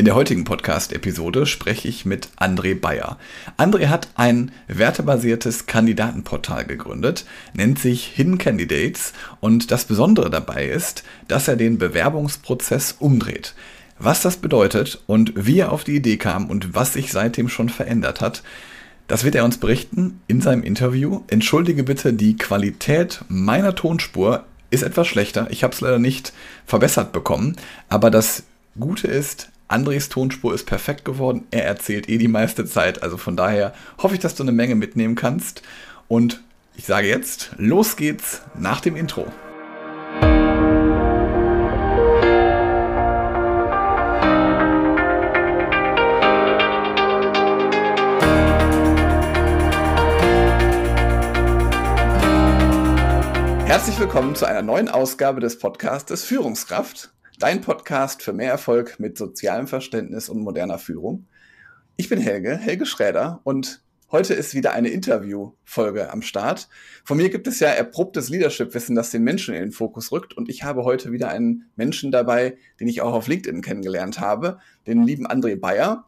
In der heutigen Podcast-Episode spreche ich mit André Bayer. André hat ein wertebasiertes Kandidatenportal gegründet, nennt sich Hidden Candidates und das Besondere dabei ist, dass er den Bewerbungsprozess umdreht. Was das bedeutet und wie er auf die Idee kam und was sich seitdem schon verändert hat, das wird er uns berichten in seinem Interview. Entschuldige bitte, die Qualität meiner Tonspur ist etwas schlechter. Ich habe es leider nicht verbessert bekommen, aber das Gute ist, Andres Tonspur ist perfekt geworden. Er erzählt eh die meiste Zeit. Also von daher hoffe ich, dass du eine Menge mitnehmen kannst. Und ich sage jetzt, los geht's nach dem Intro. Herzlich willkommen zu einer neuen Ausgabe des Podcastes Führungskraft. Dein Podcast für mehr Erfolg mit sozialem Verständnis und moderner Führung. Ich bin Helge, Helge Schräder und heute ist wieder eine Interviewfolge am Start. Von mir gibt es ja erprobtes Leadership-Wissen, das den Menschen in den Fokus rückt und ich habe heute wieder einen Menschen dabei, den ich auch auf LinkedIn kennengelernt habe, den lieben André Bayer.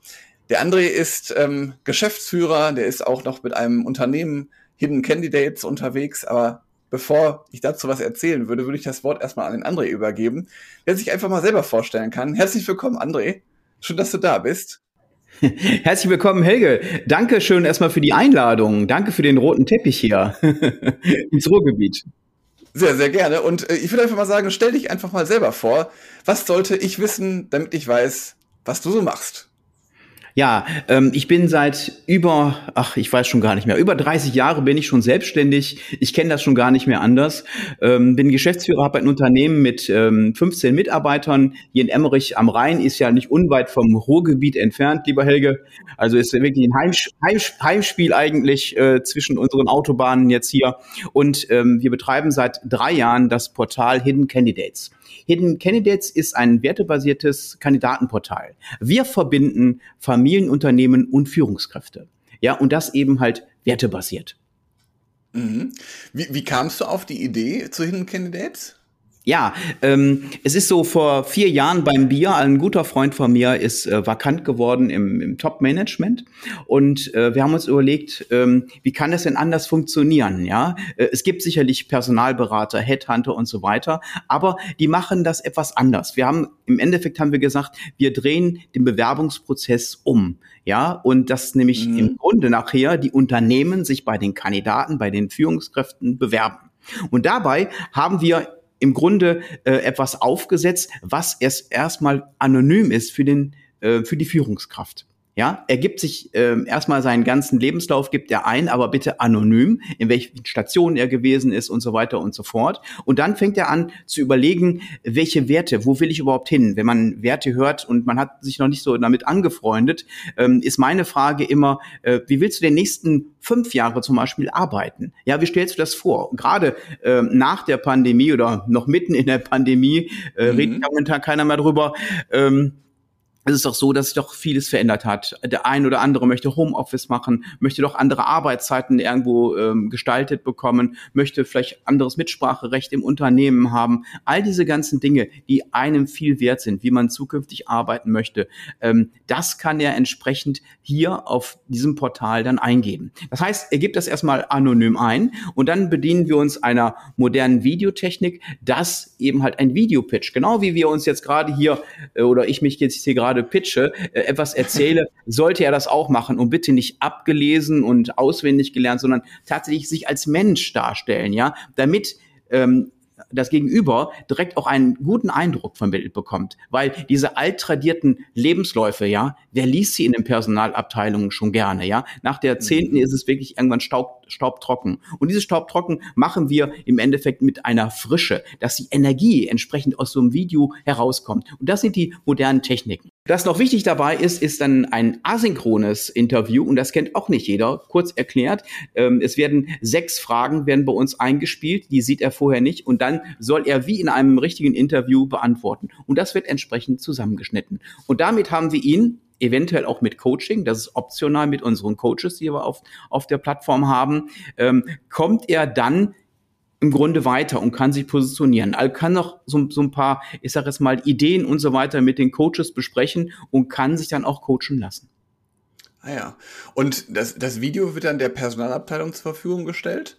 Der André ist ähm, Geschäftsführer, der ist auch noch mit einem Unternehmen Hidden Candidates unterwegs, aber bevor ich dazu was erzählen würde, würde ich das Wort erstmal an den André übergeben, der sich einfach mal selber vorstellen kann. Herzlich willkommen, André. Schön, dass du da bist. Herzlich willkommen, Helge. Danke schön erstmal für die Einladung. Danke für den roten Teppich hier ins Ruhrgebiet. Sehr, sehr gerne. Und äh, ich würde einfach mal sagen, stell dich einfach mal selber vor. Was sollte ich wissen, damit ich weiß, was du so machst? Ja, ähm, ich bin seit über, ach, ich weiß schon gar nicht mehr, über 30 Jahre bin ich schon selbstständig. Ich kenne das schon gar nicht mehr anders. Ähm, bin Geschäftsführer, habe ein Unternehmen mit ähm, 15 Mitarbeitern. Hier in Emmerich am Rhein ist ja nicht unweit vom Ruhrgebiet entfernt, lieber Helge. Also ist wirklich ein Heimsch Heimsch Heimspiel eigentlich äh, zwischen unseren Autobahnen jetzt hier. Und ähm, wir betreiben seit drei Jahren das Portal Hidden Candidates. Hidden Candidates ist ein wertebasiertes Kandidatenportal. Wir verbinden Familienunternehmen und Führungskräfte. Ja, und das eben halt wertebasiert. Mhm. Wie, wie kamst du auf die Idee zu Hidden Candidates? Ja, ähm, es ist so vor vier Jahren beim Bier, ein guter Freund von mir ist äh, vakant geworden im, im Top-Management und äh, wir haben uns überlegt, ähm, wie kann das denn anders funktionieren? Ja, äh, es gibt sicherlich Personalberater, Headhunter und so weiter, aber die machen das etwas anders. Wir haben im Endeffekt haben wir gesagt, wir drehen den Bewerbungsprozess um. Ja, und das nämlich mhm. im Grunde nachher die Unternehmen sich bei den Kandidaten, bei den Führungskräften bewerben. Und dabei haben wir im Grunde äh, etwas aufgesetzt, was erst erstmal anonym ist für den äh, für die Führungskraft. Ja, er gibt sich äh, erstmal seinen ganzen Lebenslauf, gibt er ein, aber bitte anonym, in welchen Stationen er gewesen ist und so weiter und so fort. Und dann fängt er an zu überlegen, welche Werte, wo will ich überhaupt hin? Wenn man Werte hört und man hat sich noch nicht so damit angefreundet, ähm, ist meine Frage immer, äh, wie willst du den nächsten fünf Jahre zum Beispiel arbeiten? Ja, wie stellst du das vor? Gerade äh, nach der Pandemie oder noch mitten in der Pandemie äh, mhm. redet momentan keiner mehr drüber. Ähm, es ist doch so, dass sich doch vieles verändert hat. Der ein oder andere möchte Homeoffice machen, möchte doch andere Arbeitszeiten irgendwo ähm, gestaltet bekommen, möchte vielleicht anderes Mitspracherecht im Unternehmen haben. All diese ganzen Dinge, die einem viel wert sind, wie man zukünftig arbeiten möchte, ähm, das kann er entsprechend hier auf diesem Portal dann eingeben. Das heißt, er gibt das erstmal anonym ein und dann bedienen wir uns einer modernen Videotechnik, das eben halt ein Videopitch, genau wie wir uns jetzt gerade hier äh, oder ich mich jetzt hier gerade gerade pitche, äh, etwas erzähle, sollte er das auch machen und bitte nicht abgelesen und auswendig gelernt, sondern tatsächlich sich als Mensch darstellen, ja, damit ähm, das Gegenüber direkt auch einen guten Eindruck vermittelt bekommt. Weil diese alttradierten Lebensläufe, ja, wer liest sie in den Personalabteilungen schon gerne, ja? Nach der zehnten mhm. ist es wirklich irgendwann staub, staubtrocken. Und dieses Staubtrocken machen wir im Endeffekt mit einer Frische, dass die Energie entsprechend aus so einem Video herauskommt. Und das sind die modernen Techniken. Das noch wichtig dabei ist, ist dann ein asynchrones Interview und das kennt auch nicht jeder. Kurz erklärt, ähm, es werden sechs Fragen werden bei uns eingespielt, die sieht er vorher nicht und dann soll er wie in einem richtigen Interview beantworten und das wird entsprechend zusammengeschnitten. Und damit haben wir ihn eventuell auch mit Coaching, das ist optional mit unseren Coaches, die wir auf, auf der Plattform haben, ähm, kommt er dann im Grunde weiter und kann sich positionieren. Also kann noch so, so ein paar, ich sage jetzt mal, Ideen und so weiter mit den Coaches besprechen und kann sich dann auch coachen lassen. Ah ja. Und das, das Video wird dann der Personalabteilung zur Verfügung gestellt?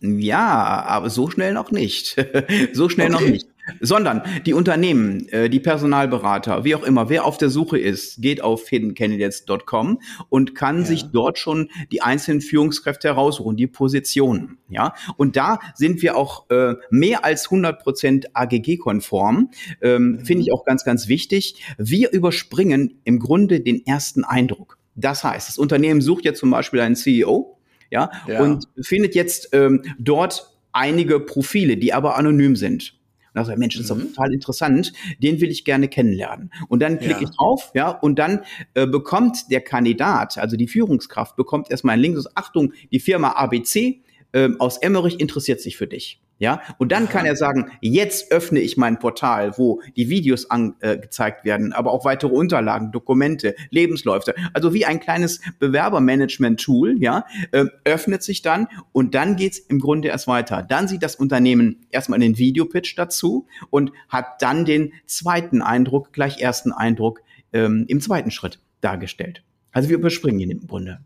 Ja, aber so schnell noch nicht. so schnell okay. noch nicht. Sondern die Unternehmen, äh, die Personalberater, wie auch immer, wer auf der Suche ist, geht auf hiddencandidates.com und kann ja. sich dort schon die einzelnen Führungskräfte heraussuchen, die Positionen. Ja, und da sind wir auch äh, mehr als 100 Prozent AGG-konform. Ähm, mhm. Finde ich auch ganz, ganz wichtig. Wir überspringen im Grunde den ersten Eindruck. Das heißt, das Unternehmen sucht jetzt zum Beispiel einen CEO, ja, ja. und findet jetzt ähm, dort einige Profile, die aber anonym sind. Und da sagt Mensch, das ist doch mhm. total interessant, den will ich gerne kennenlernen. Und dann klicke ja. ich drauf, ja, und dann äh, bekommt der Kandidat, also die Führungskraft, bekommt erstmal ein Link, Achtung, die Firma ABC äh, aus Emmerich interessiert sich für dich. Ja, und dann kann er sagen, jetzt öffne ich mein Portal, wo die Videos angezeigt äh, werden, aber auch weitere Unterlagen, Dokumente, Lebensläufe. Also wie ein kleines Bewerbermanagement-Tool, ja, äh, öffnet sich dann und dann geht's im Grunde erst weiter. Dann sieht das Unternehmen erstmal den Videopitch dazu und hat dann den zweiten Eindruck, gleich ersten Eindruck ähm, im zweiten Schritt dargestellt. Also wir überspringen ihn im Grunde.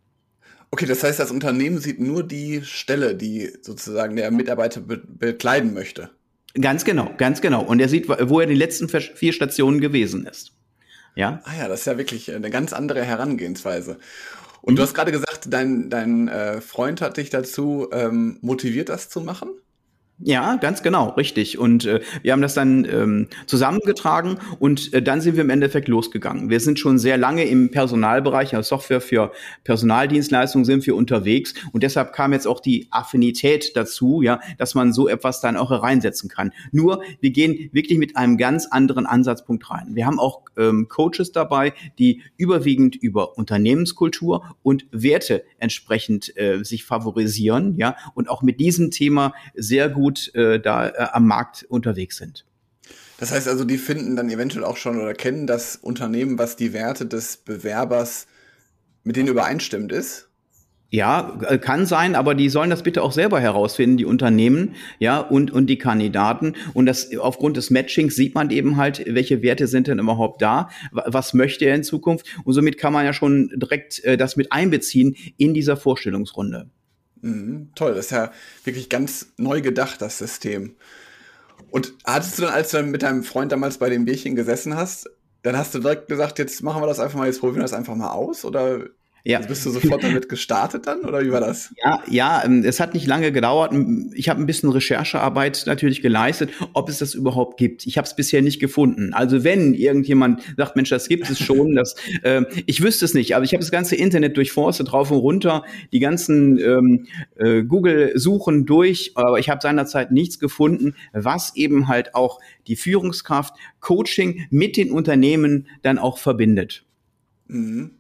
Okay, das heißt, das Unternehmen sieht nur die Stelle, die sozusagen der Mitarbeiter be bekleiden möchte. Ganz genau, ganz genau. Und er sieht, wo er die letzten vier Stationen gewesen ist. Ja. Ah ja, das ist ja wirklich eine ganz andere Herangehensweise. Und mhm. du hast gerade gesagt, dein, dein äh, Freund hat dich dazu ähm, motiviert, das zu machen? Ja, ganz genau, richtig. Und äh, wir haben das dann ähm, zusammengetragen und äh, dann sind wir im Endeffekt losgegangen. Wir sind schon sehr lange im Personalbereich, also Software für Personaldienstleistungen sind wir unterwegs und deshalb kam jetzt auch die Affinität dazu, ja, dass man so etwas dann auch hereinsetzen kann. Nur, wir gehen wirklich mit einem ganz anderen Ansatzpunkt rein. Wir haben auch ähm, Coaches dabei, die überwiegend über Unternehmenskultur und Werte entsprechend äh, sich favorisieren, ja, und auch mit diesem Thema sehr gut gut äh, da äh, am Markt unterwegs sind. Das heißt also, die finden dann eventuell auch schon oder kennen das Unternehmen, was die Werte des Bewerbers mit denen übereinstimmend ist? Ja, äh, kann sein, aber die sollen das bitte auch selber herausfinden, die Unternehmen, ja, und, und die Kandidaten. Und das, aufgrund des Matchings sieht man eben halt, welche Werte sind denn überhaupt da? Was möchte er in Zukunft? Und somit kann man ja schon direkt äh, das mit einbeziehen in dieser Vorstellungsrunde. Mhm, toll, das ist ja wirklich ganz neu gedacht, das System. Und hattest du dann, als du dann mit deinem Freund damals bei dem Bierchen gesessen hast, dann hast du direkt gesagt, jetzt machen wir das einfach mal, jetzt probieren wir das einfach mal aus? Oder ja. Also bist du sofort damit gestartet dann oder wie war das? Ja, ja, ähm, es hat nicht lange gedauert. Ich habe ein bisschen Recherchearbeit natürlich geleistet, ob es das überhaupt gibt. Ich habe es bisher nicht gefunden. Also wenn irgendjemand sagt, Mensch, das gibt es schon, das, äh, ich wüsste es nicht, aber ich habe das ganze Internet durchforstet, drauf und runter, die ganzen ähm, äh, Google-Suchen durch, aber ich habe seinerzeit nichts gefunden, was eben halt auch die Führungskraft, Coaching mit den Unternehmen dann auch verbindet. Mhm.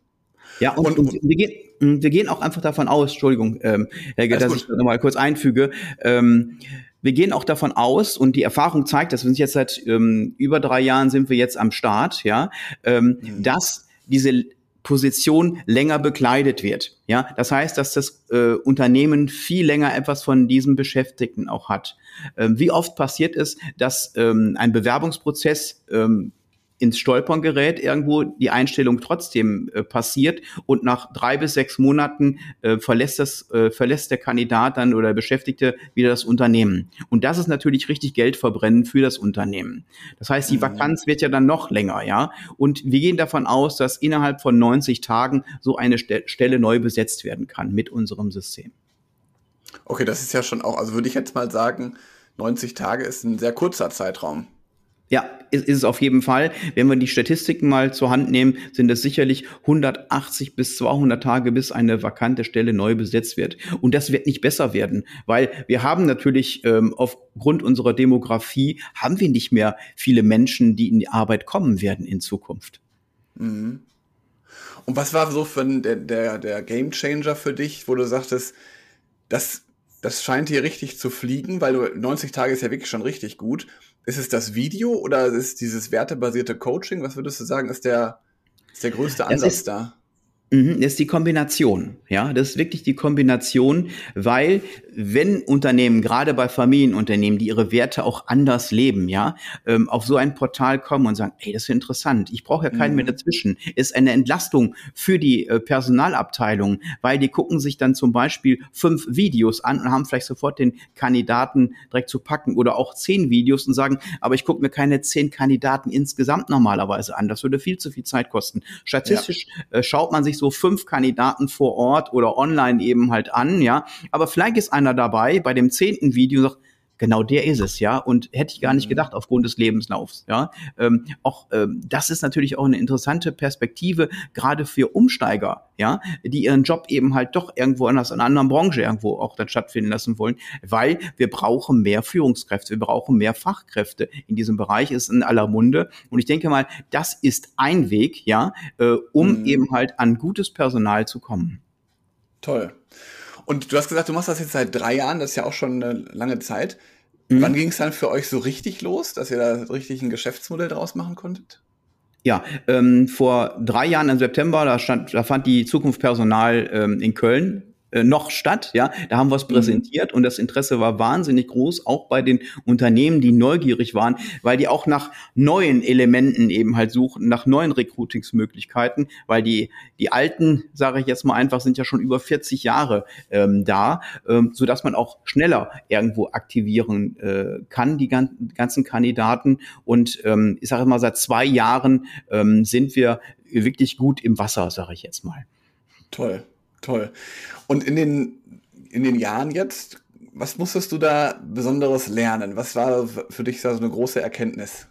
Ja, und, und, und wir, gehen, hm, wir gehen auch einfach davon aus, Entschuldigung, ähm, Helge, dass gut. ich das nochmal kurz einfüge. Ähm, wir gehen auch davon aus, und die Erfahrung zeigt, dass wir sind jetzt seit ähm, über drei Jahren sind wir jetzt am Start, ja, ähm, mhm. dass diese Position länger bekleidet wird. Ja, das heißt, dass das äh, Unternehmen viel länger etwas von diesem Beschäftigten auch hat. Ähm, wie oft passiert es, dass ähm, ein Bewerbungsprozess ähm, ins Stolpern gerät, irgendwo die Einstellung trotzdem äh, passiert und nach drei bis sechs Monaten äh, verlässt das äh, verlässt der Kandidat dann oder Beschäftigte wieder das Unternehmen. Und das ist natürlich richtig Geld verbrennen für das Unternehmen. Das heißt, die mhm. Vakanz wird ja dann noch länger, ja. Und wir gehen davon aus, dass innerhalb von 90 Tagen so eine Stelle neu besetzt werden kann mit unserem System. Okay, das ist ja schon auch, also würde ich jetzt mal sagen, 90 Tage ist ein sehr kurzer Zeitraum. Ja, ist, ist es auf jeden Fall. Wenn wir die Statistiken mal zur Hand nehmen, sind es sicherlich 180 bis 200 Tage, bis eine vakante Stelle neu besetzt wird. Und das wird nicht besser werden, weil wir haben natürlich ähm, aufgrund unserer Demografie haben wir nicht mehr viele Menschen, die in die Arbeit kommen werden in Zukunft. Mhm. Und was war so für der, der, der Game Changer für dich, wo du sagtest, das, das scheint hier richtig zu fliegen, weil du 90 Tage ist ja wirklich schon richtig gut. Ist es das Video oder ist dieses wertebasierte Coaching? Was würdest du sagen, ist der, ist der größte Ansatz ist, da? Mhm, das ist die Kombination, ja, das ist wirklich die Kombination, weil wenn Unternehmen, gerade bei Familienunternehmen, die ihre Werte auch anders leben, ja, ähm, auf so ein Portal kommen und sagen, hey, das ist interessant, ich brauche ja keinen mhm. mehr dazwischen, ist eine Entlastung für die äh, Personalabteilung, weil die gucken sich dann zum Beispiel fünf Videos an und haben vielleicht sofort den Kandidaten direkt zu packen oder auch zehn Videos und sagen, aber ich gucke mir keine zehn Kandidaten insgesamt normalerweise an, das würde viel zu viel Zeit kosten. Statistisch ja. äh, schaut man sich so fünf Kandidaten vor Ort oder online eben halt an, ja. Aber vielleicht ist einer dabei bei dem zehnten Video sagt, genau der ist es, ja. Und hätte ich gar nicht mhm. gedacht aufgrund des Lebenslaufs, ja. Ähm, auch ähm, das ist natürlich auch eine interessante Perspektive, gerade für Umsteiger, ja, die ihren Job eben halt doch irgendwo anders in einer anderen Branche irgendwo auch dann stattfinden lassen wollen, weil wir brauchen mehr Führungskräfte, wir brauchen mehr Fachkräfte in diesem Bereich, ist in aller Munde. Und ich denke mal, das ist ein Weg, ja, äh, um mhm. eben halt an gutes Personal zu kommen. Toll. Und du hast gesagt, du machst das jetzt seit drei Jahren, das ist ja auch schon eine lange Zeit. Mhm. Wann ging es dann für euch so richtig los, dass ihr da richtig ein Geschäftsmodell draus machen konntet? Ja, ähm, vor drei Jahren im September, da, stand, da fand die Zukunft Personal ähm, in Köln äh, noch statt, ja, da haben wir es mhm. präsentiert und das Interesse war wahnsinnig groß, auch bei den Unternehmen, die neugierig waren, weil die auch nach neuen Elementen eben halt suchen, nach neuen Recruitingsmöglichkeiten, weil die die alten, sage ich jetzt mal einfach, sind ja schon über 40 Jahre ähm, da, ähm, so dass man auch schneller irgendwo aktivieren äh, kann die gan ganzen Kandidaten und ähm, ich sage mal seit zwei Jahren ähm, sind wir wirklich gut im Wasser, sage ich jetzt mal. Toll. Toll. Und in den, in den Jahren jetzt, was musstest du da Besonderes lernen? Was war für dich so eine große Erkenntnis?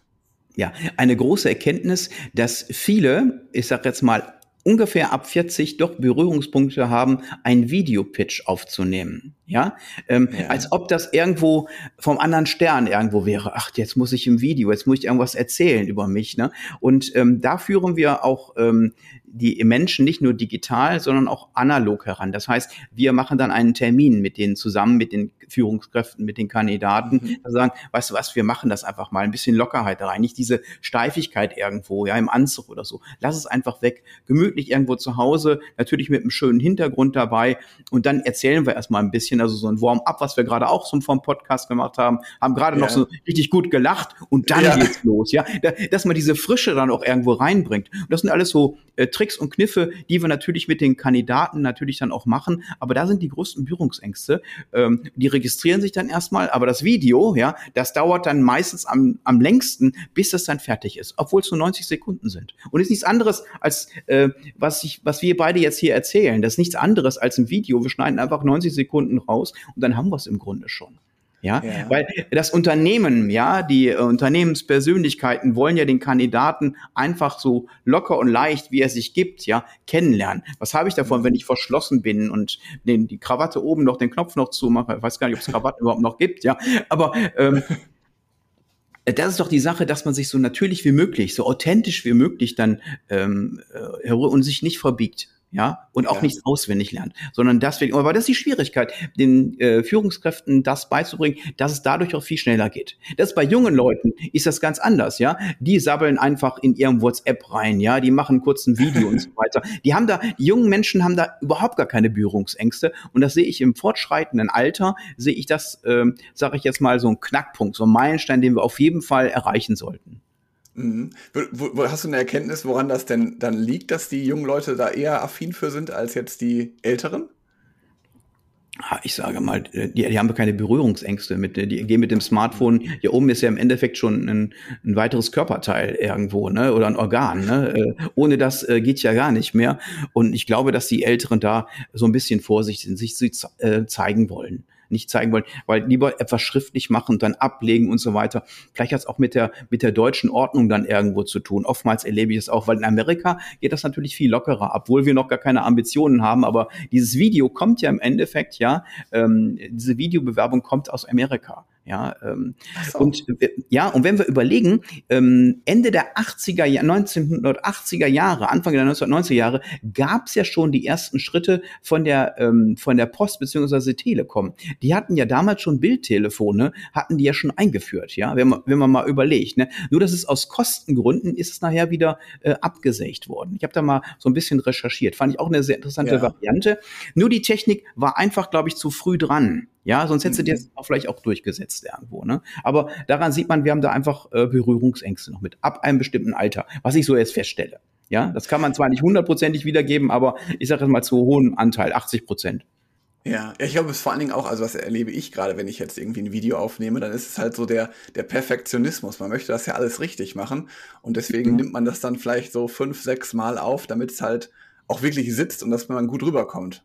Ja, eine große Erkenntnis, dass viele, ich sag jetzt mal ungefähr ab 40 doch Berührungspunkte haben, ein Videopitch aufzunehmen. Ja? Ähm, ja? als ob das irgendwo vom anderen Stern irgendwo wäre. Ach, jetzt muss ich im Video, jetzt muss ich irgendwas erzählen über mich. Ne? Und ähm, da führen wir auch ähm, die Menschen nicht nur digital, sondern auch analog heran. Das heißt, wir machen dann einen Termin mit denen zusammen, mit den Führungskräften, mit den Kandidaten, mhm. sagen, weißt du was, wir machen das einfach mal, ein bisschen Lockerheit rein, nicht diese Steifigkeit irgendwo, ja, im Anzug oder so. Lass es einfach weg, gemütlich irgendwo zu Hause, natürlich mit einem schönen Hintergrund dabei und dann erzählen wir erstmal ein bisschen, also so ein Warm-up, was wir gerade auch so vom Podcast gemacht haben, haben gerade ja. noch so richtig gut gelacht und dann ja. geht's los, ja, dass man diese Frische dann auch irgendwo reinbringt. Und das sind alles so äh, Tricks und Kniffe, die wir natürlich mit den Kandidaten natürlich dann auch machen. Aber da sind die größten Berührungsängste. Ähm, die registrieren sich dann erstmal, aber das Video, ja, das dauert dann meistens am, am längsten, bis das dann fertig ist, obwohl es nur 90 Sekunden sind. Und ist nichts anderes als äh, was ich, was wir beide jetzt hier erzählen. Das ist nichts anderes als ein Video. Wir schneiden einfach 90 Sekunden raus und dann haben wir es im Grunde schon. Ja? ja? weil das Unternehmen, ja, die äh, Unternehmenspersönlichkeiten wollen ja den Kandidaten einfach so locker und leicht, wie er sich gibt, ja, kennenlernen. Was habe ich davon, wenn ich verschlossen bin und den, die Krawatte oben noch, den Knopf noch zumache? Ich weiß gar nicht, ob es Krawatten überhaupt noch gibt, ja, aber ähm, das ist doch die Sache, dass man sich so natürlich wie möglich, so authentisch wie möglich dann ähm, äh, und sich nicht verbiegt ja, und auch ja. nicht auswendig lernt, sondern deswegen, aber das ist die Schwierigkeit, den äh, Führungskräften das beizubringen, dass es dadurch auch viel schneller geht. Das bei jungen Leuten ist das ganz anders, ja. Die sabbeln einfach in ihrem WhatsApp rein, ja, die machen kurz ein Video und so weiter. Die haben da, die jungen Menschen haben da überhaupt gar keine Berührungsängste und das sehe ich im fortschreitenden Alter, sehe ich das, ähm, sage ich jetzt mal, so ein Knackpunkt, so ein Meilenstein, den wir auf jeden Fall erreichen sollten. Mhm. Hast du eine Erkenntnis, woran das denn dann liegt, dass die jungen Leute da eher affin für sind als jetzt die Älteren? Ich sage mal, die, die haben keine Berührungsängste mit, die gehen mit dem Smartphone. Hier oben ist ja im Endeffekt schon ein, ein weiteres Körperteil irgendwo, ne, oder ein Organ. Ne? Äh, ohne das äh, geht ja gar nicht mehr. Und ich glaube, dass die Älteren da so ein bisschen vorsichtig sind, sich äh, zeigen wollen nicht zeigen wollen, weil lieber etwas schriftlich machen dann ablegen und so weiter. Vielleicht hat es auch mit der, mit der deutschen Ordnung dann irgendwo zu tun. Oftmals erlebe ich es auch, weil in Amerika geht das natürlich viel lockerer, obwohl wir noch gar keine Ambitionen haben. Aber dieses Video kommt ja im Endeffekt, ja, ähm, diese Videobewerbung kommt aus Amerika. Ja, ähm, so. und ja, und wenn wir überlegen, ähm, Ende der 80er, 1980er Jahre, Anfang der 1990er Jahre, gab es ja schon die ersten Schritte von der ähm, von der Post beziehungsweise Telekom. Die hatten ja damals schon Bildtelefone, hatten die ja schon eingeführt, ja, wenn man wenn man mal überlegt. Ne? Nur, dass es aus Kostengründen ist es nachher wieder äh, abgesägt worden. Ich habe da mal so ein bisschen recherchiert, fand ich auch eine sehr interessante ja. Variante. Nur die Technik war einfach, glaube ich, zu früh dran. Ja, sonst hättest du dir mhm. auch vielleicht auch durchgesetzt irgendwo. Ne? Aber daran sieht man, wir haben da einfach äh, Berührungsängste noch mit, ab einem bestimmten Alter, was ich so jetzt feststelle. Ja, das kann man zwar nicht hundertprozentig wiedergeben, aber ich sage jetzt mal zu hohem Anteil, 80 Prozent. Ja, ich glaube, es ist vor allen Dingen auch, also was erlebe ich gerade, wenn ich jetzt irgendwie ein Video aufnehme, dann ist es halt so der, der Perfektionismus. Man möchte das ja alles richtig machen und deswegen mhm. nimmt man das dann vielleicht so fünf, sechs Mal auf, damit es halt auch wirklich sitzt und dass man gut rüberkommt.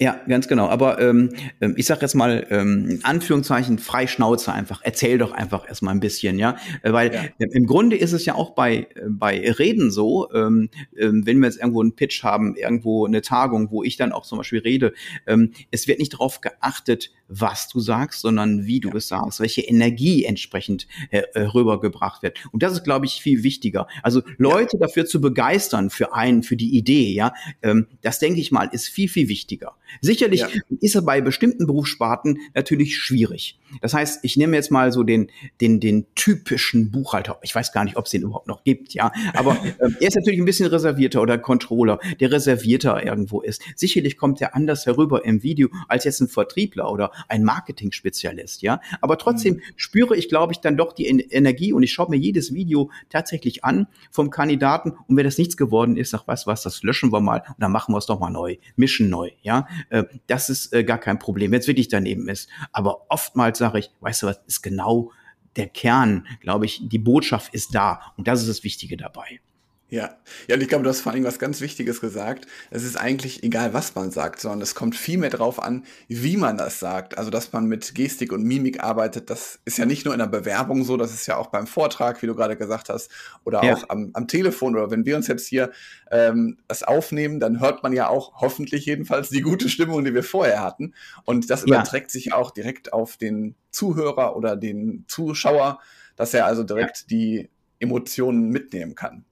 Ja, ganz genau. Aber ähm, ähm ich sage jetzt mal ähm, Anführungszeichen frei Schnauze einfach. Erzähl doch einfach erstmal ein bisschen, ja, äh, weil ja. im Grunde ist es ja auch bei äh, bei Reden so, ähm, ähm, wenn wir jetzt irgendwo einen Pitch haben, irgendwo eine Tagung, wo ich dann auch zum Beispiel rede, ähm, es wird nicht darauf geachtet, was du sagst, sondern wie du es sagst, welche Energie entsprechend äh, äh, rübergebracht wird. Und das ist, glaube ich, viel wichtiger. Also Leute ja. dafür zu begeistern für einen, für die Idee, ja, ähm, das denke ich mal, ist viel viel wichtiger. Sicherlich ja. ist er bei bestimmten Berufssparten natürlich schwierig. Das heißt, ich nehme jetzt mal so den, den, den typischen Buchhalter. Ich weiß gar nicht, ob es den überhaupt noch gibt, ja. Aber äh, er ist natürlich ein bisschen reservierter oder Controller, der reservierter irgendwo ist. Sicherlich kommt er anders herüber im Video als jetzt ein Vertriebler oder ein Marketing-Spezialist, ja. Aber trotzdem mhm. spüre ich, glaube ich, dann doch die Energie und ich schaue mir jedes Video tatsächlich an vom Kandidaten und wenn das nichts geworden ist, sag was, was, das löschen wir mal und dann machen wir es doch mal neu, mischen neu, ja. Äh, das ist äh, gar kein Problem, wenn es wirklich daneben ist. Aber oftmals sage ich, weißt du was, ist genau der Kern, glaube ich, die Botschaft ist da und das ist das Wichtige dabei. Ja, ja, und ich glaube, du hast vor allem was ganz Wichtiges gesagt. Es ist eigentlich egal, was man sagt, sondern es kommt viel mehr drauf an, wie man das sagt. Also, dass man mit Gestik und Mimik arbeitet, das ist ja nicht nur in der Bewerbung so, das ist ja auch beim Vortrag, wie du gerade gesagt hast, oder ja. auch am, am, Telefon oder wenn wir uns jetzt hier ähm, das aufnehmen, dann hört man ja auch hoffentlich jedenfalls die gute Stimmung, die wir vorher hatten. Und das überträgt ja. sich auch direkt auf den Zuhörer oder den Zuschauer, dass er also direkt ja. die Emotionen mitnehmen kann.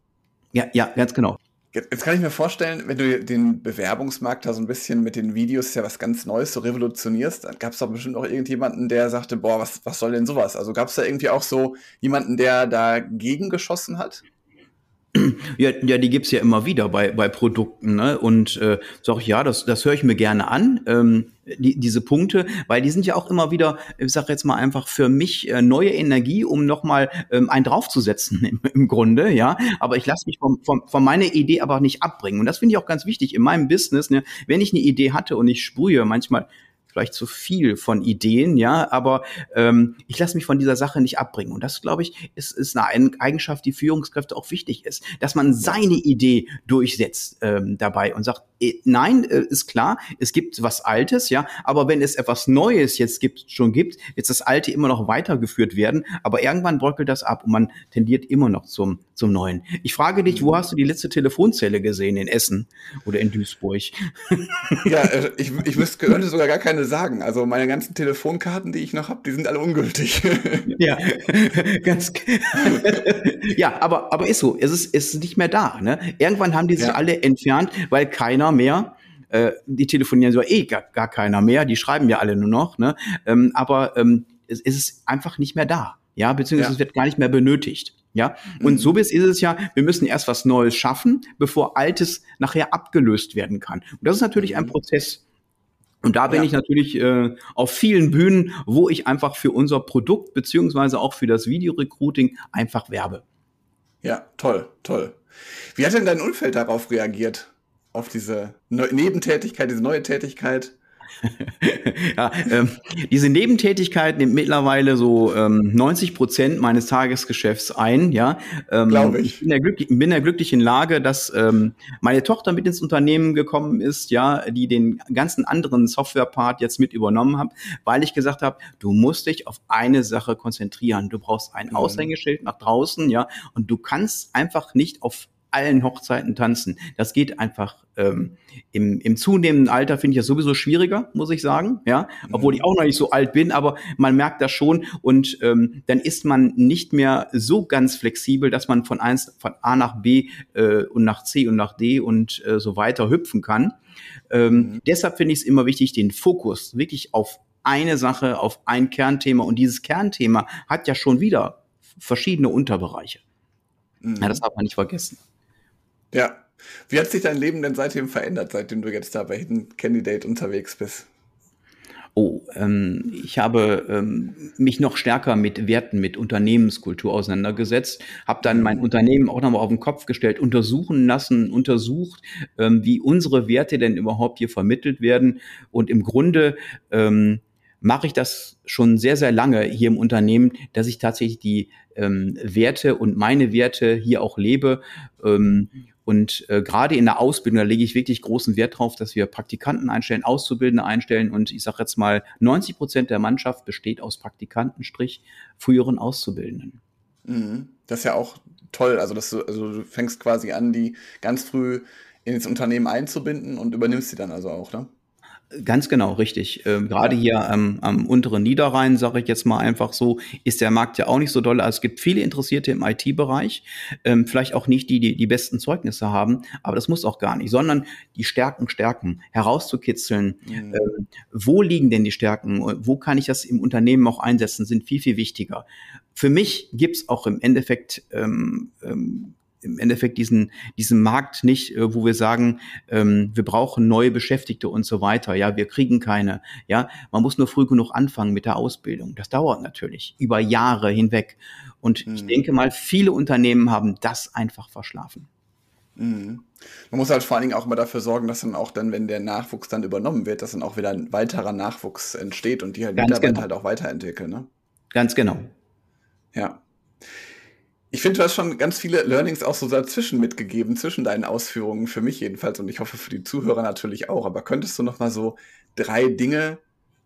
Ja, ja, ganz genau. Jetzt kann ich mir vorstellen, wenn du den Bewerbungsmarkt da so ein bisschen mit den Videos ja was ganz Neues so revolutionierst, dann gab es doch bestimmt auch irgendjemanden, der sagte, boah, was, was soll denn sowas? Also gab es da irgendwie auch so jemanden, der dagegen geschossen hat? Ja, ja, die gibt's ja immer wieder bei, bei Produkten. Ne? Und äh, sag ich, ja, das, das höre ich mir gerne an, ähm, die, diese Punkte, weil die sind ja auch immer wieder, ich sage jetzt mal einfach für mich äh, neue Energie, um nochmal ähm, einen draufzusetzen im, im Grunde, ja. Aber ich lasse mich von, von, von meiner Idee aber nicht abbringen. Und das finde ich auch ganz wichtig in meinem Business. Ne? Wenn ich eine Idee hatte und ich sprühe manchmal vielleicht zu viel von Ideen, ja, aber ähm, ich lasse mich von dieser Sache nicht abbringen. Und das, glaube ich, ist, ist eine Eigenschaft, die Führungskräfte auch wichtig ist, dass man seine Idee durchsetzt ähm, dabei und sagt, äh, nein, äh, ist klar, es gibt was Altes, ja, aber wenn es etwas Neues jetzt gibt, schon gibt, wird das Alte immer noch weitergeführt werden, aber irgendwann bröckelt das ab und man tendiert immer noch zum, zum Neuen. Ich frage dich, wo hast du die letzte Telefonzelle gesehen? In Essen oder in Duisburg? Ja, äh, ich, ich wüsste, könnte sogar gar keine sagen. Also meine ganzen Telefonkarten, die ich noch habe, die sind alle ungültig. Ja, ganz. ja, aber, aber ist so. Es ist, ist nicht mehr da. Ne? Irgendwann haben die sich ja. alle entfernt, weil keiner mehr äh, die telefonieren so eh gar, gar keiner mehr, die schreiben ja alle nur noch, ne? Ähm, aber ähm, es, es ist einfach nicht mehr da, ja, beziehungsweise ja. es wird gar nicht mehr benötigt. Ja, und mhm. so ist es ja, wir müssen erst was Neues schaffen, bevor Altes nachher abgelöst werden kann. Und das ist natürlich ein mhm. Prozess. Und da bin ja. ich natürlich äh, auf vielen Bühnen, wo ich einfach für unser Produkt beziehungsweise auch für das Videorecruiting einfach werbe. Ja, toll, toll. Wie hat denn dein Umfeld darauf reagiert? Auf diese Neu Nebentätigkeit, diese neue Tätigkeit? ja, ähm, diese Nebentätigkeit nimmt mittlerweile so ähm, 90 Prozent meines Tagesgeschäfts ein. Ja, ähm, glaube ich. Ich bin der, glücklich, bin der glücklichen Lage, dass ähm, meine Tochter mit ins Unternehmen gekommen ist, ja, die den ganzen anderen Software-Part jetzt mit übernommen hat, weil ich gesagt habe, du musst dich auf eine Sache konzentrieren. Du brauchst ein mhm. Aushängeschild nach draußen, ja, und du kannst einfach nicht auf allen Hochzeiten tanzen. Das geht einfach ähm, im, im zunehmenden Alter finde ich das sowieso schwieriger, muss ich sagen. Ja, obwohl ich auch noch nicht so alt bin, aber man merkt das schon und ähm, dann ist man nicht mehr so ganz flexibel, dass man von eins von A nach B äh, und nach C und nach D und äh, so weiter hüpfen kann. Ähm, mhm. Deshalb finde ich es immer wichtig, den Fokus wirklich auf eine Sache, auf ein Kernthema und dieses Kernthema hat ja schon wieder verschiedene Unterbereiche. Mhm. Ja, das darf man nicht vergessen. Ja. Wie hat sich dein Leben denn seitdem verändert, seitdem du jetzt da bei Hidden Candidate unterwegs bist? Oh, ähm, ich habe ähm, mich noch stärker mit Werten, mit Unternehmenskultur auseinandergesetzt, habe dann mein Unternehmen auch nochmal auf den Kopf gestellt, untersuchen lassen, untersucht, ähm, wie unsere Werte denn überhaupt hier vermittelt werden. Und im Grunde ähm, mache ich das schon sehr, sehr lange hier im Unternehmen, dass ich tatsächlich die ähm, Werte und meine Werte hier auch lebe. Ähm, und äh, gerade in der Ausbildung, da lege ich wirklich großen Wert drauf, dass wir Praktikanten einstellen, Auszubildende einstellen. Und ich sage jetzt mal, 90 Prozent der Mannschaft besteht aus Praktikanten, sprich früheren Auszubildenden. Mhm. Das ist ja auch toll. Also, dass du, also du fängst quasi an, die ganz früh ins Unternehmen einzubinden und übernimmst sie dann also auch, ne? Ganz genau, richtig. Ähm, Gerade hier am, am unteren Niederrhein, sage ich jetzt mal einfach so, ist der Markt ja auch nicht so doll. Also es gibt viele Interessierte im IT-Bereich, ähm, vielleicht auch nicht die, die die besten Zeugnisse haben, aber das muss auch gar nicht, sondern die Stärken stärken, herauszukitzeln. Mhm. Ähm, wo liegen denn die Stärken? Wo kann ich das im Unternehmen auch einsetzen? Sind viel, viel wichtiger. Für mich gibt's auch im Endeffekt ähm, ähm, im Endeffekt diesen, diesen Markt nicht, äh, wo wir sagen, ähm, wir brauchen neue Beschäftigte und so weiter. Ja, wir kriegen keine. Ja, man muss nur früh genug anfangen mit der Ausbildung. Das dauert natürlich über Jahre hinweg. Und mhm. ich denke mal, viele Unternehmen haben das einfach verschlafen. Mhm. Man muss halt vor allen Dingen auch immer dafür sorgen, dass dann auch dann, wenn der Nachwuchs dann übernommen wird, dass dann auch wieder ein weiterer Nachwuchs entsteht und die halt Mitarbeiter genau. halt auch weiterentwickeln. Ne? Ganz genau. Ja. Ich finde, du hast schon ganz viele Learnings auch so dazwischen mitgegeben, zwischen deinen Ausführungen, für mich jedenfalls und ich hoffe für die Zuhörer natürlich auch. Aber könntest du noch mal so drei Dinge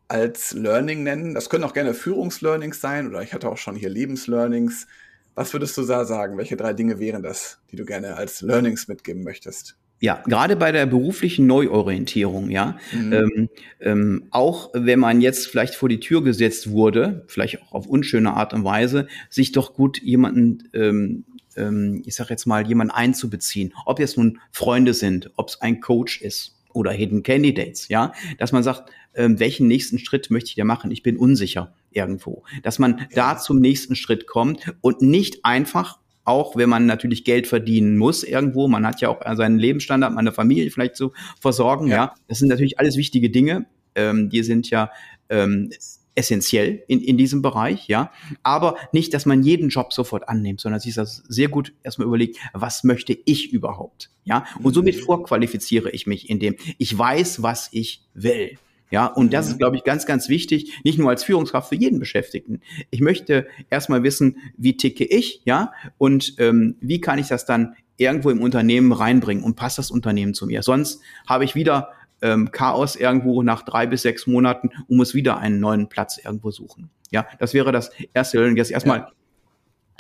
als Learning nennen? Das können auch gerne Führungslearnings sein oder ich hatte auch schon hier Lebenslearnings. Was würdest du da sagen? Welche drei Dinge wären das, die du gerne als Learnings mitgeben möchtest? Ja, gerade bei der beruflichen Neuorientierung, ja. Mhm. Ähm, ähm, auch wenn man jetzt vielleicht vor die Tür gesetzt wurde, vielleicht auch auf unschöne Art und Weise, sich doch gut jemanden, ähm, ähm, ich sag jetzt mal, jemanden einzubeziehen. Ob jetzt nun Freunde sind, ob es ein Coach ist oder Hidden Candidates, ja. Dass man sagt, ähm, welchen nächsten Schritt möchte ich da machen? Ich bin unsicher irgendwo. Dass man da zum nächsten Schritt kommt und nicht einfach auch wenn man natürlich Geld verdienen muss irgendwo. Man hat ja auch seinen Lebensstandard, meine Familie vielleicht zu versorgen. Ja, ja. das sind natürlich alles wichtige Dinge. Ähm, die sind ja ähm, essentiell in, in diesem Bereich, ja. Aber nicht, dass man jeden Job sofort annimmt, sondern sich das sehr gut erstmal überlegt, was möchte ich überhaupt, ja. Und somit mhm. vorqualifiziere ich mich, indem ich weiß, was ich will. Ja, und das ist, mhm. glaube ich, ganz, ganz wichtig, nicht nur als Führungskraft für jeden Beschäftigten. Ich möchte erstmal wissen, wie ticke ich, ja, und ähm, wie kann ich das dann irgendwo im Unternehmen reinbringen und passt das Unternehmen zu mir? Sonst habe ich wieder ähm, Chaos irgendwo nach drei bis sechs Monaten und muss wieder einen neuen Platz irgendwo suchen. Ja, das wäre das erste Learning. Jetzt erstmal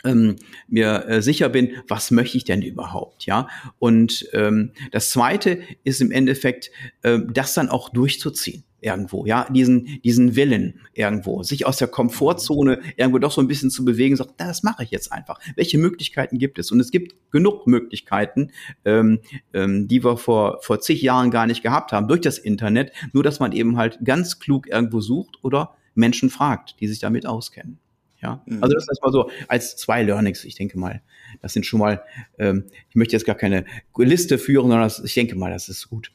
ähm, mir äh, sicher bin, was möchte ich denn überhaupt, ja? Und ähm, das Zweite ist im Endeffekt, äh, das dann auch durchzuziehen irgendwo, ja, diesen, diesen Willen irgendwo, sich aus der Komfortzone irgendwo doch so ein bisschen zu bewegen, sagt, na, das mache ich jetzt einfach. Welche Möglichkeiten gibt es? Und es gibt genug Möglichkeiten, ähm, ähm, die wir vor, vor zig Jahren gar nicht gehabt haben, durch das Internet, nur dass man eben halt ganz klug irgendwo sucht oder Menschen fragt, die sich damit auskennen. Ja, mhm. also das ist erstmal so als zwei Learnings. Ich denke mal, das sind schon mal, ähm, ich möchte jetzt gar keine Liste führen, sondern das, ich denke mal, das ist gut.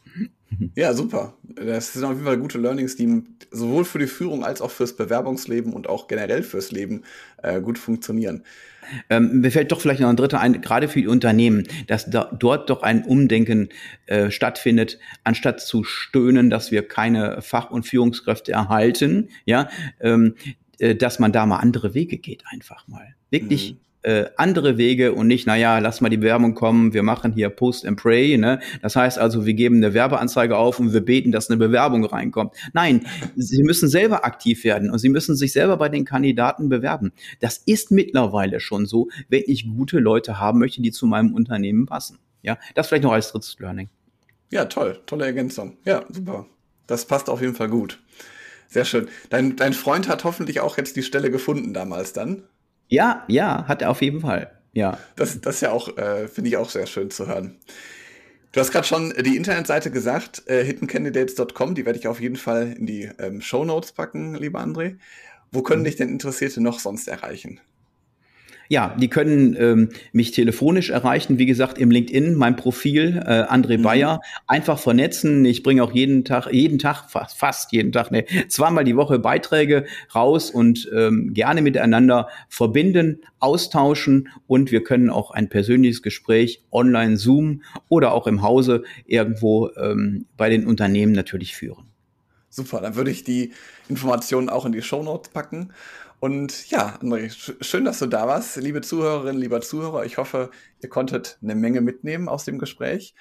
Ja, super. Das sind auf jeden Fall gute Learnings, die sowohl für die Führung als auch fürs Bewerbungsleben und auch generell fürs Leben äh, gut funktionieren. Ähm, mir fällt doch vielleicht noch ein dritter ein, gerade für die Unternehmen, dass da, dort doch ein Umdenken äh, stattfindet, anstatt zu stöhnen, dass wir keine Fach- und Führungskräfte erhalten, ja, ähm, äh, dass man da mal andere Wege geht, einfach mal. Wirklich. Mhm äh, andere Wege und nicht, naja, lass mal die Werbung kommen, wir machen hier Post and Pray. Ne? Das heißt also, wir geben eine Werbeanzeige auf und wir beten, dass eine Bewerbung reinkommt. Nein, Sie müssen selber aktiv werden und Sie müssen sich selber bei den Kandidaten bewerben. Das ist mittlerweile schon so, wenn ich gute Leute haben möchte, die zu meinem Unternehmen passen. Ja, das vielleicht noch als drittes Learning. Ja, toll, tolle Ergänzung. Ja, super. Das passt auf jeden Fall gut. Sehr schön. Dein, dein Freund hat hoffentlich auch jetzt die Stelle gefunden damals dann. Ja, ja, hat er auf jeden Fall. Ja. Das, das ist ja auch, äh, finde ich auch sehr schön zu hören. Du hast gerade schon die Internetseite gesagt, äh, hiddencandidates.com, die werde ich auf jeden Fall in die ähm, Show Notes packen, lieber André. Wo können mhm. dich denn Interessierte noch sonst erreichen? Ja, die können ähm, mich telefonisch erreichen, wie gesagt, im LinkedIn, mein Profil, äh, André mhm. Bayer, einfach vernetzen. Ich bringe auch jeden Tag, jeden Tag, fast, fast jeden Tag, ne, zweimal die Woche Beiträge raus und ähm, gerne miteinander verbinden, austauschen und wir können auch ein persönliches Gespräch online, Zoom oder auch im Hause irgendwo ähm, bei den Unternehmen natürlich führen. Super, dann würde ich die Informationen auch in die Show Notes packen. Und ja, André, schön, dass du da warst. Liebe Zuhörerinnen, lieber Zuhörer, ich hoffe, ihr konntet eine Menge mitnehmen aus dem Gespräch.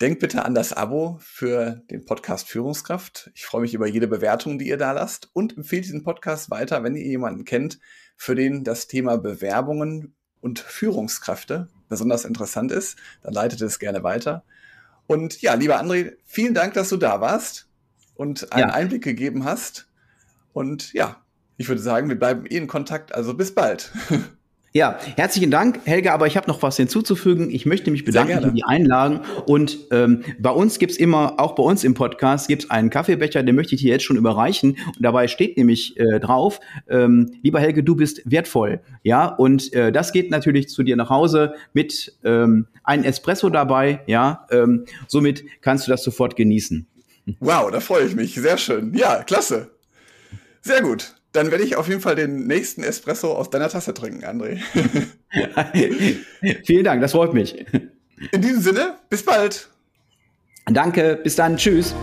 Denkt bitte an das Abo für den Podcast Führungskraft. Ich freue mich über jede Bewertung, die ihr da lasst und empfehlt diesen Podcast weiter, wenn ihr jemanden kennt, für den das Thema Bewerbungen und Führungskräfte besonders interessant ist. Dann leitet es gerne weiter. Und ja, lieber André, vielen Dank, dass du da warst und einen ja. Einblick gegeben hast. Und ja, ich würde sagen, wir bleiben eh in Kontakt. Also bis bald. Ja, herzlichen Dank, Helga, aber ich habe noch was hinzuzufügen. Ich möchte mich bedanken für die Einladung. Und ähm, bei uns gibt's immer, auch bei uns im Podcast, gibt's einen Kaffeebecher, den möchte ich dir jetzt schon überreichen. Und dabei steht nämlich äh, drauf, ähm, lieber Helge, du bist wertvoll. Ja, und äh, das geht natürlich zu dir nach Hause mit ähm, einem Espresso dabei. Ja, ähm, somit kannst du das sofort genießen. Wow, da freue ich mich. Sehr schön. Ja, klasse. Sehr gut. Dann werde ich auf jeden Fall den nächsten Espresso aus deiner Tasse trinken, André. Vielen Dank, das freut mich. In diesem Sinne, bis bald. Danke, bis dann, tschüss.